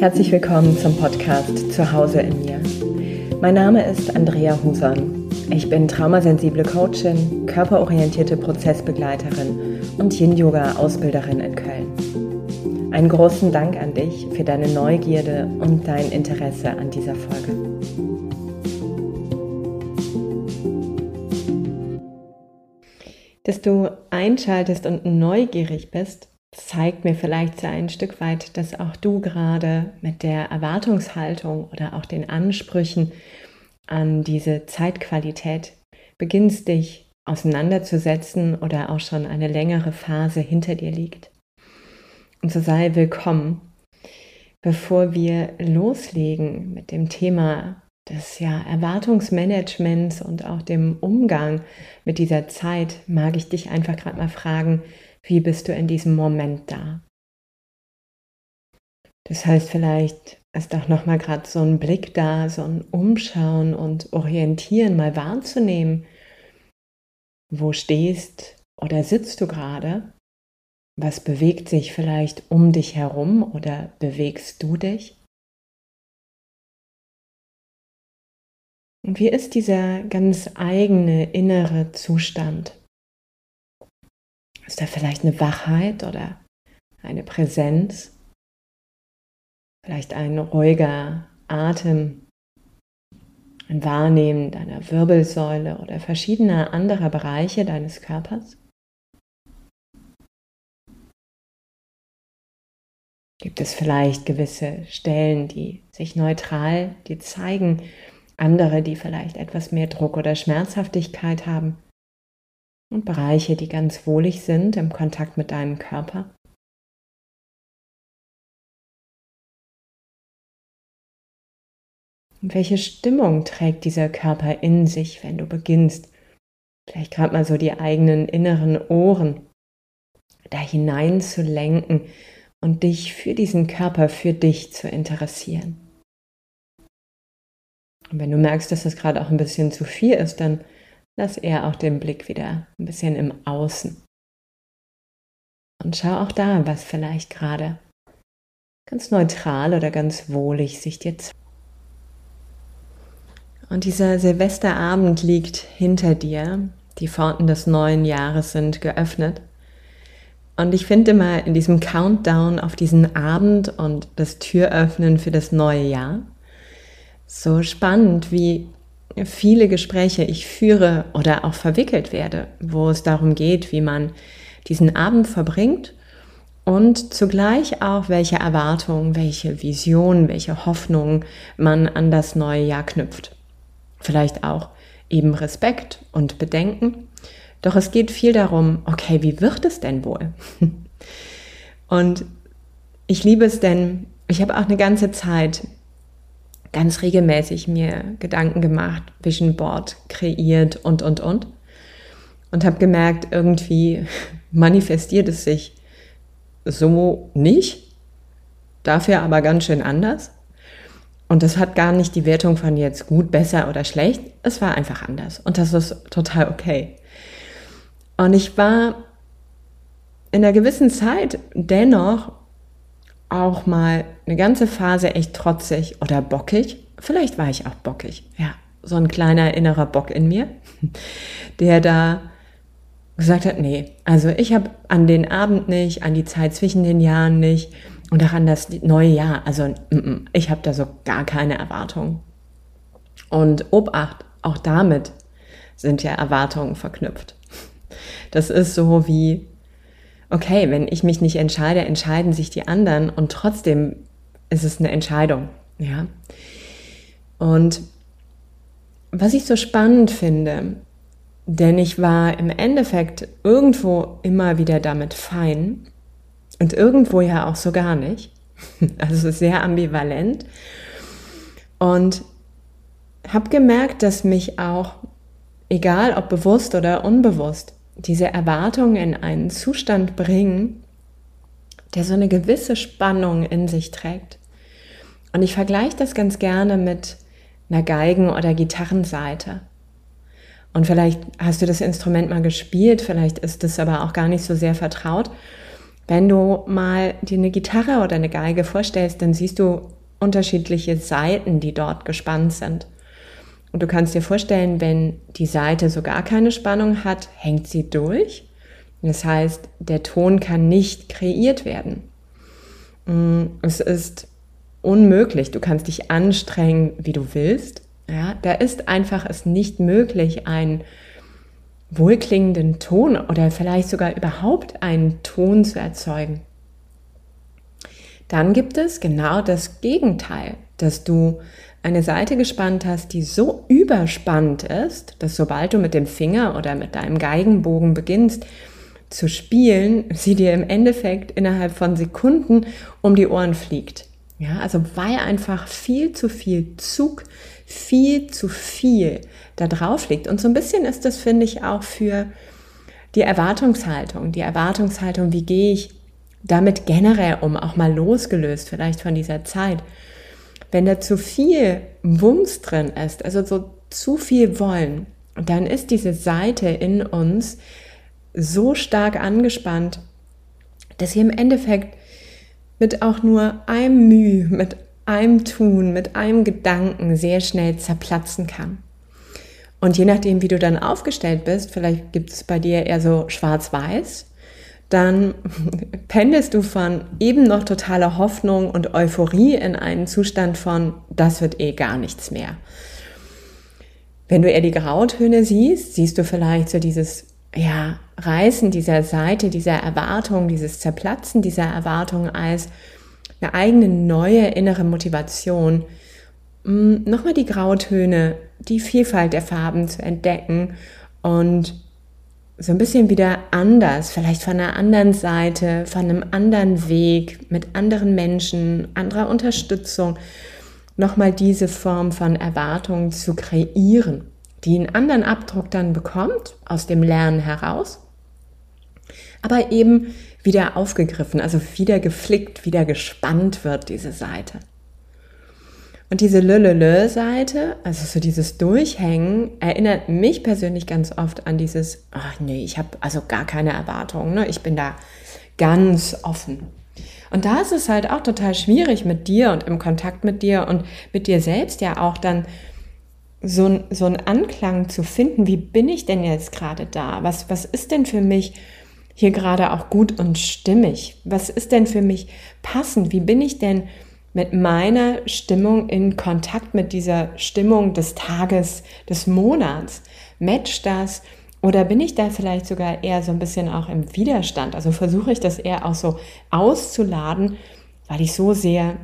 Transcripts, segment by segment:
Herzlich willkommen zum Podcast Zuhause in mir. Mein Name ist Andrea Huson. Ich bin traumasensible Coachin, körperorientierte Prozessbegleiterin und Yin-Yoga-Ausbilderin in Köln. Einen großen Dank an dich für deine Neugierde und dein Interesse an dieser Folge. Dass du einschaltest und neugierig bist, zeigt mir vielleicht so ein Stück weit, dass auch du gerade mit der Erwartungshaltung oder auch den Ansprüchen an diese Zeitqualität beginnst, dich auseinanderzusetzen oder auch schon eine längere Phase hinter dir liegt. Und so sei willkommen. Bevor wir loslegen mit dem Thema des ja, Erwartungsmanagements und auch dem Umgang mit dieser Zeit, mag ich dich einfach gerade mal fragen, wie bist du in diesem Moment da? Das heißt, vielleicht ist auch noch mal gerade so ein Blick da, so ein Umschauen und Orientieren mal wahrzunehmen. Wo stehst oder sitzt du gerade? Was bewegt sich vielleicht um dich herum oder bewegst du dich? Und wie ist dieser ganz eigene innere Zustand? Ist da vielleicht eine Wachheit oder eine Präsenz? Vielleicht ein ruhiger Atem, ein Wahrnehmen deiner Wirbelsäule oder verschiedener anderer Bereiche deines Körpers? Gibt es vielleicht gewisse Stellen, die sich neutral dir zeigen, andere, die vielleicht etwas mehr Druck oder Schmerzhaftigkeit haben? Und Bereiche, die ganz wohlig sind im Kontakt mit deinem Körper. Und welche Stimmung trägt dieser Körper in sich, wenn du beginnst, vielleicht gerade mal so die eigenen inneren Ohren da hinein zu lenken und dich für diesen Körper, für dich zu interessieren. Und wenn du merkst, dass das gerade auch ein bisschen zu viel ist, dann lass eher auch den Blick wieder ein bisschen im Außen. Und schau auch da, was vielleicht gerade ganz neutral oder ganz wohlig sich dir zeigt. Und dieser Silvesterabend liegt hinter dir. Die Pforten des neuen Jahres sind geöffnet. Und ich finde immer in diesem Countdown auf diesen Abend und das Türöffnen für das neue Jahr so spannend, wie viele Gespräche ich führe oder auch verwickelt werde, wo es darum geht, wie man diesen Abend verbringt und zugleich auch, welche Erwartungen, welche Visionen, welche Hoffnungen man an das neue Jahr knüpft. Vielleicht auch eben Respekt und Bedenken. Doch es geht viel darum, okay, wie wird es denn wohl? Und ich liebe es denn, ich habe auch eine ganze Zeit ganz regelmäßig mir Gedanken gemacht, Vision Board kreiert und, und, und. Und habe gemerkt, irgendwie manifestiert es sich so nicht, dafür aber ganz schön anders. Und das hat gar nicht die Wertung von jetzt gut, besser oder schlecht. Es war einfach anders. Und das ist total okay. Und ich war in einer gewissen Zeit dennoch auch mal eine ganze Phase echt trotzig oder bockig. Vielleicht war ich auch bockig, ja. So ein kleiner innerer Bock in mir, der da gesagt hat, nee, also ich habe an den Abend nicht, an die Zeit zwischen den Jahren nicht und auch an das neue Jahr, also ich habe da so gar keine Erwartungen. Und Obacht, auch damit sind ja Erwartungen verknüpft. Das ist so wie okay, wenn ich mich nicht entscheide, entscheiden sich die anderen und trotzdem ist es eine Entscheidung, ja. Und was ich so spannend finde, denn ich war im Endeffekt irgendwo immer wieder damit fein und irgendwo ja auch so gar nicht. Also sehr ambivalent. Und habe gemerkt, dass mich auch, egal ob bewusst oder unbewusst, diese Erwartungen in einen Zustand bringen, der so eine gewisse Spannung in sich trägt. Und ich vergleiche das ganz gerne mit einer Geigen- oder Gitarrenseite. Und vielleicht hast du das Instrument mal gespielt, vielleicht ist es aber auch gar nicht so sehr vertraut. Wenn du mal dir eine Gitarre oder eine Geige vorstellst, dann siehst du unterschiedliche Seiten, die dort gespannt sind. Und du kannst dir vorstellen, wenn die Seite so gar keine Spannung hat, hängt sie durch. Das heißt, der Ton kann nicht kreiert werden. Mm, es ist unmöglich. Du kannst dich anstrengen, wie du willst. Ja, da ist einfach es nicht möglich, einen wohlklingenden Ton oder vielleicht sogar überhaupt einen Ton zu erzeugen. Dann gibt es genau das Gegenteil, dass du eine Seite gespannt hast, die so überspannt ist, dass sobald du mit dem Finger oder mit deinem Geigenbogen beginnst zu spielen, sie dir im Endeffekt innerhalb von Sekunden um die Ohren fliegt. Ja, also weil einfach viel zu viel Zug, viel zu viel da drauf liegt. Und so ein bisschen ist das, finde ich, auch für die Erwartungshaltung. Die Erwartungshaltung, wie gehe ich damit generell um, auch mal losgelöst vielleicht von dieser Zeit. Wenn da zu viel Wumms drin ist, also so zu viel Wollen, dann ist diese Seite in uns so stark angespannt, dass sie im Endeffekt mit auch nur einem Mühe, mit einem Tun, mit einem Gedanken sehr schnell zerplatzen kann. Und je nachdem, wie du dann aufgestellt bist, vielleicht gibt es bei dir eher so schwarz-weiß, dann pendelst du von eben noch totaler Hoffnung und Euphorie in einen Zustand von, das wird eh gar nichts mehr. Wenn du eher die Grautöne siehst, siehst du vielleicht so dieses ja, Reißen dieser Seite, dieser Erwartung, dieses Zerplatzen dieser Erwartung als eine eigene neue innere Motivation, mm, nochmal die Grautöne, die Vielfalt der Farben zu entdecken und so ein bisschen wieder anders, vielleicht von einer anderen Seite, von einem anderen Weg, mit anderen Menschen, anderer Unterstützung, nochmal diese Form von Erwartung zu kreieren die einen anderen Abdruck dann bekommt, aus dem Lernen heraus, aber eben wieder aufgegriffen, also wieder geflickt, wieder gespannt wird, diese Seite. Und diese Lölölö-Seite, also so dieses Durchhängen, erinnert mich persönlich ganz oft an dieses, ach nee, ich habe also gar keine Erwartungen, ne? ich bin da ganz offen. Und da ist es halt auch total schwierig mit dir und im Kontakt mit dir und mit dir selbst ja auch dann so, so einen Anklang zu finden, wie bin ich denn jetzt gerade da? Was, was ist denn für mich hier gerade auch gut und stimmig? Was ist denn für mich passend? Wie bin ich denn mit meiner Stimmung in Kontakt mit dieser Stimmung des Tages, des Monats? Matcht das? Oder bin ich da vielleicht sogar eher so ein bisschen auch im Widerstand? Also versuche ich das eher auch so auszuladen, weil ich so sehr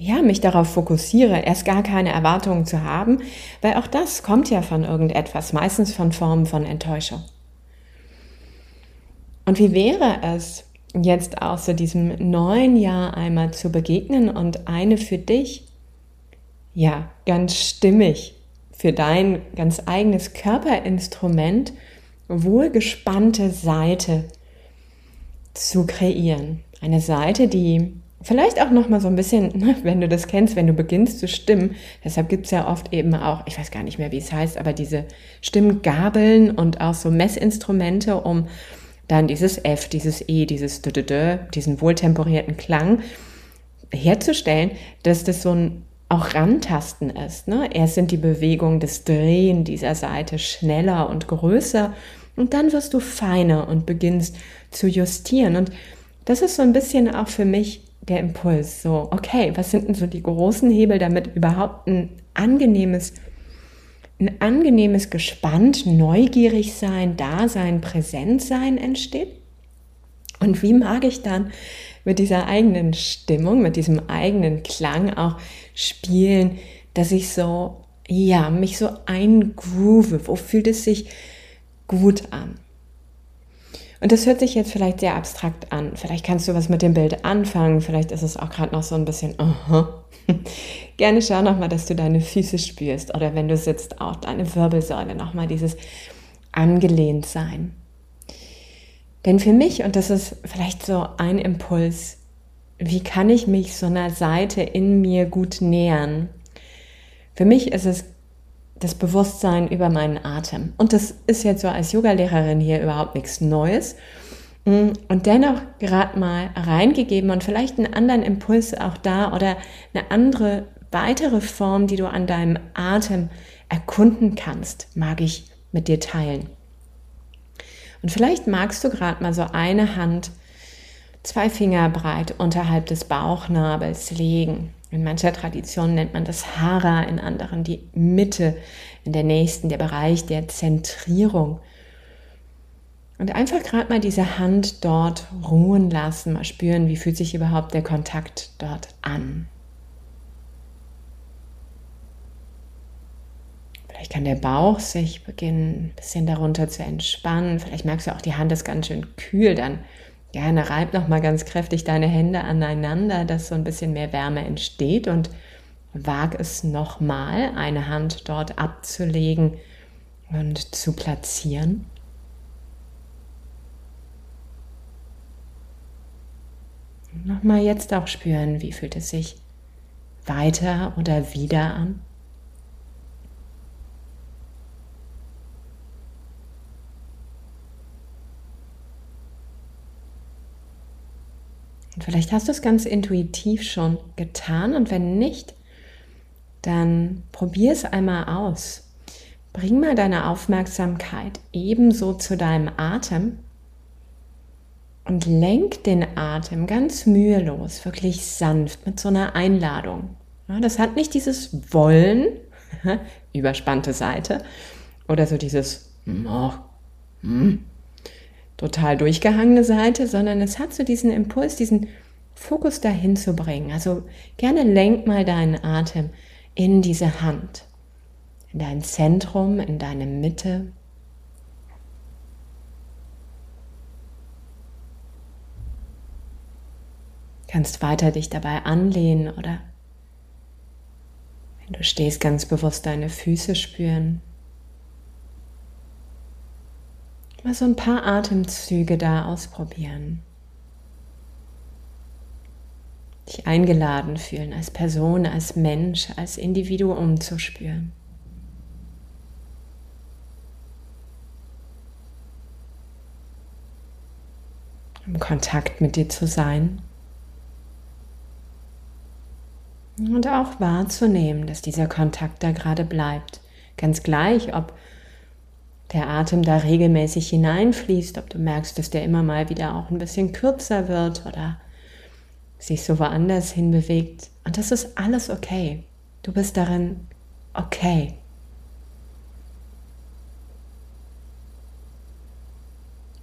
ja, mich darauf fokussiere, erst gar keine Erwartungen zu haben, weil auch das kommt ja von irgendetwas, meistens von Formen von Enttäuschung. Und wie wäre es jetzt auch so diesem neuen Jahr einmal zu begegnen und eine für dich, ja, ganz stimmig, für dein ganz eigenes Körperinstrument wohlgespannte Seite zu kreieren. Eine Seite, die Vielleicht auch noch mal so ein bisschen, wenn du das kennst, wenn du beginnst zu stimmen. Deshalb gibt es ja oft eben auch, ich weiß gar nicht mehr, wie es heißt, aber diese Stimmgabeln und auch so Messinstrumente, um dann dieses F, dieses E, dieses D, -D, -D diesen wohltemperierten Klang herzustellen, dass das so ein auch Rantasten ist. Ne? Erst sind die Bewegungen des Drehen dieser Seite schneller und größer und dann wirst du feiner und beginnst zu justieren. Und das ist so ein bisschen auch für mich der Impuls. So, okay, was sind denn so die großen Hebel, damit überhaupt ein angenehmes, ein angenehmes Gespannt, neugierig sein, Dasein, präsent sein entsteht? Und wie mag ich dann mit dieser eigenen Stimmung, mit diesem eigenen Klang auch spielen, dass ich so, ja, mich so eingroove? Wo fühlt es sich gut an? Und das hört sich jetzt vielleicht sehr abstrakt an. Vielleicht kannst du was mit dem Bild anfangen. Vielleicht ist es auch gerade noch so ein bisschen, uh -huh. Gerne schau nochmal, dass du deine Füße spürst oder wenn du sitzt, auch deine Wirbelsäule nochmal dieses angelehnt sein. Denn für mich, und das ist vielleicht so ein Impuls, wie kann ich mich so einer Seite in mir gut nähern? Für mich ist es das Bewusstsein über meinen Atem. Und das ist jetzt so als Yogalehrerin hier überhaupt nichts Neues. Mm, und dennoch gerade mal reingegeben und vielleicht einen anderen Impuls auch da oder eine andere weitere Form, die du an deinem Atem erkunden kannst, mag ich mit dir teilen. Und vielleicht magst du gerade mal so eine Hand zwei Finger breit unterhalb des Bauchnabels legen. In mancher Tradition nennt man das Hara, in anderen die Mitte, in der nächsten der Bereich der Zentrierung. Und einfach gerade mal diese Hand dort ruhen lassen, mal spüren, wie fühlt sich überhaupt der Kontakt dort an. Vielleicht kann der Bauch sich beginnen, ein bisschen darunter zu entspannen. Vielleicht merkst du auch, die Hand ist ganz schön kühl. Dann gerne reib noch mal ganz kräftig deine Hände aneinander, dass so ein bisschen mehr Wärme entsteht und wag es noch mal, eine Hand dort abzulegen und zu platzieren. Nochmal jetzt auch spüren, wie fühlt es sich weiter oder wieder an. Vielleicht hast du es ganz intuitiv schon getan und wenn nicht, dann probier es einmal aus. Bring mal deine Aufmerksamkeit ebenso zu deinem Atem und lenk den Atem ganz mühelos, wirklich sanft mit so einer Einladung. Ja, das hat nicht dieses Wollen, überspannte Seite, oder so dieses oh, hm, total durchgehangene Seite, sondern es hat so diesen Impuls, diesen Fokus dahin zu bringen. Also gerne lenk mal deinen Atem in diese Hand, in dein Zentrum, in deine Mitte. Kannst weiter dich dabei anlehnen oder wenn du stehst, ganz bewusst deine Füße spüren. Mal so ein paar Atemzüge da ausprobieren. Dich eingeladen fühlen, als Person, als Mensch, als Individuum zu spüren. Im Kontakt mit dir zu sein. Und auch wahrzunehmen, dass dieser Kontakt da gerade bleibt. Ganz gleich, ob der Atem da regelmäßig hineinfließt, ob du merkst, dass der immer mal wieder auch ein bisschen kürzer wird oder sich so woanders hinbewegt. Und das ist alles okay. Du bist darin okay.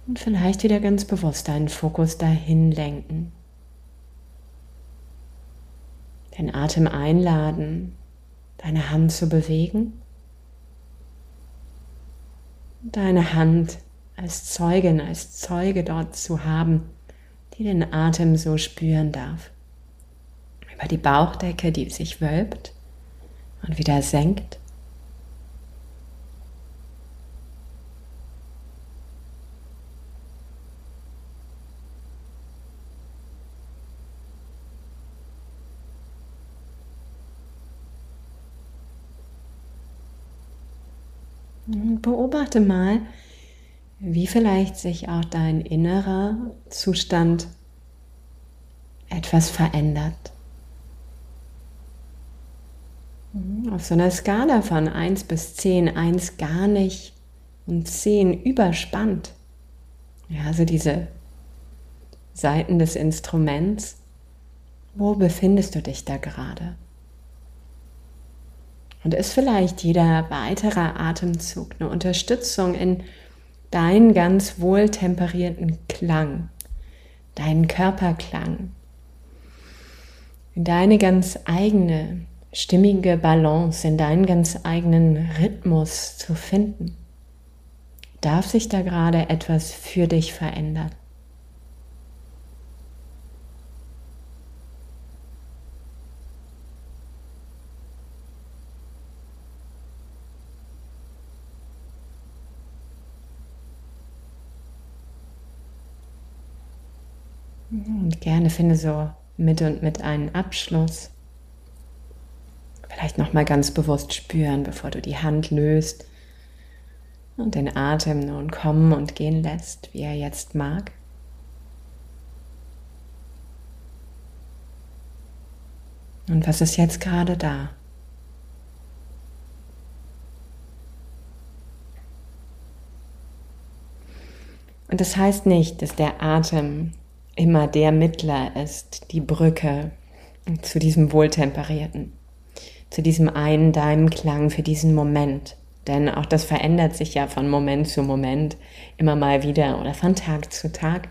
Und vielleicht wieder ganz bewusst deinen Fokus dahin lenken. Den Atem einladen, deine Hand zu bewegen deine Hand als Zeugin, als Zeuge dort zu haben, die den Atem so spüren darf. Über die Bauchdecke, die sich wölbt und wieder senkt. Beobachte mal, wie vielleicht sich auch dein innerer Zustand etwas verändert. Mhm, auf so einer Skala von 1 bis 10, 1 gar nicht und 10 überspannt. Ja, also diese Seiten des Instruments. Wo befindest du dich da gerade? Und ist vielleicht jeder weitere Atemzug eine Unterstützung in deinen ganz wohltemperierten Klang, deinen Körperklang, in deine ganz eigene stimmige Balance, in deinen ganz eigenen Rhythmus zu finden? Darf sich da gerade etwas für dich verändern? Und gerne finde so mit und mit einen Abschluss. Vielleicht nochmal ganz bewusst spüren, bevor du die Hand löst und den Atem nun kommen und gehen lässt, wie er jetzt mag. Und was ist jetzt gerade da? Und das heißt nicht, dass der Atem immer der Mittler ist, die Brücke zu diesem Wohltemperierten, zu diesem einen deinem Klang für diesen Moment. Denn auch das verändert sich ja von Moment zu Moment immer mal wieder oder von Tag zu Tag.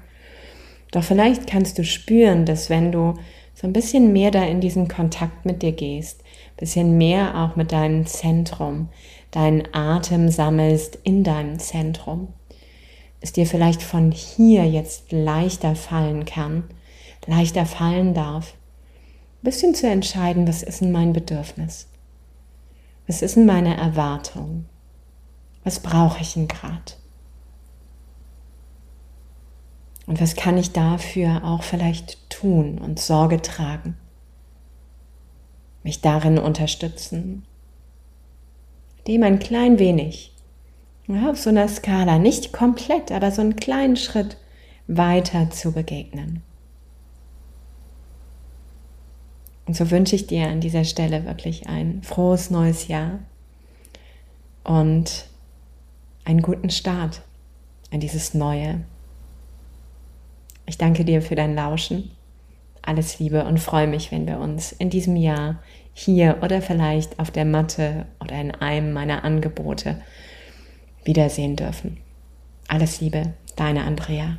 Doch vielleicht kannst du spüren, dass wenn du so ein bisschen mehr da in diesen Kontakt mit dir gehst, ein bisschen mehr auch mit deinem Zentrum, deinen Atem sammelst in deinem Zentrum, es dir vielleicht von hier jetzt leichter fallen kann, leichter fallen darf, ein bisschen zu entscheiden, was ist denn mein Bedürfnis? Was ist denn meine Erwartung? Was brauche ich denn gerade? Und was kann ich dafür auch vielleicht tun und Sorge tragen? Mich darin unterstützen, dem ein klein wenig, ja, auf so einer Skala, nicht komplett, aber so einen kleinen Schritt weiter zu begegnen. Und so wünsche ich dir an dieser Stelle wirklich ein frohes neues Jahr und einen guten Start in dieses neue ich danke dir für dein Lauschen. Alles Liebe und freue mich, wenn wir uns in diesem Jahr hier oder vielleicht auf der Matte oder in einem meiner Angebote wiedersehen dürfen. Alles Liebe, deine Andrea.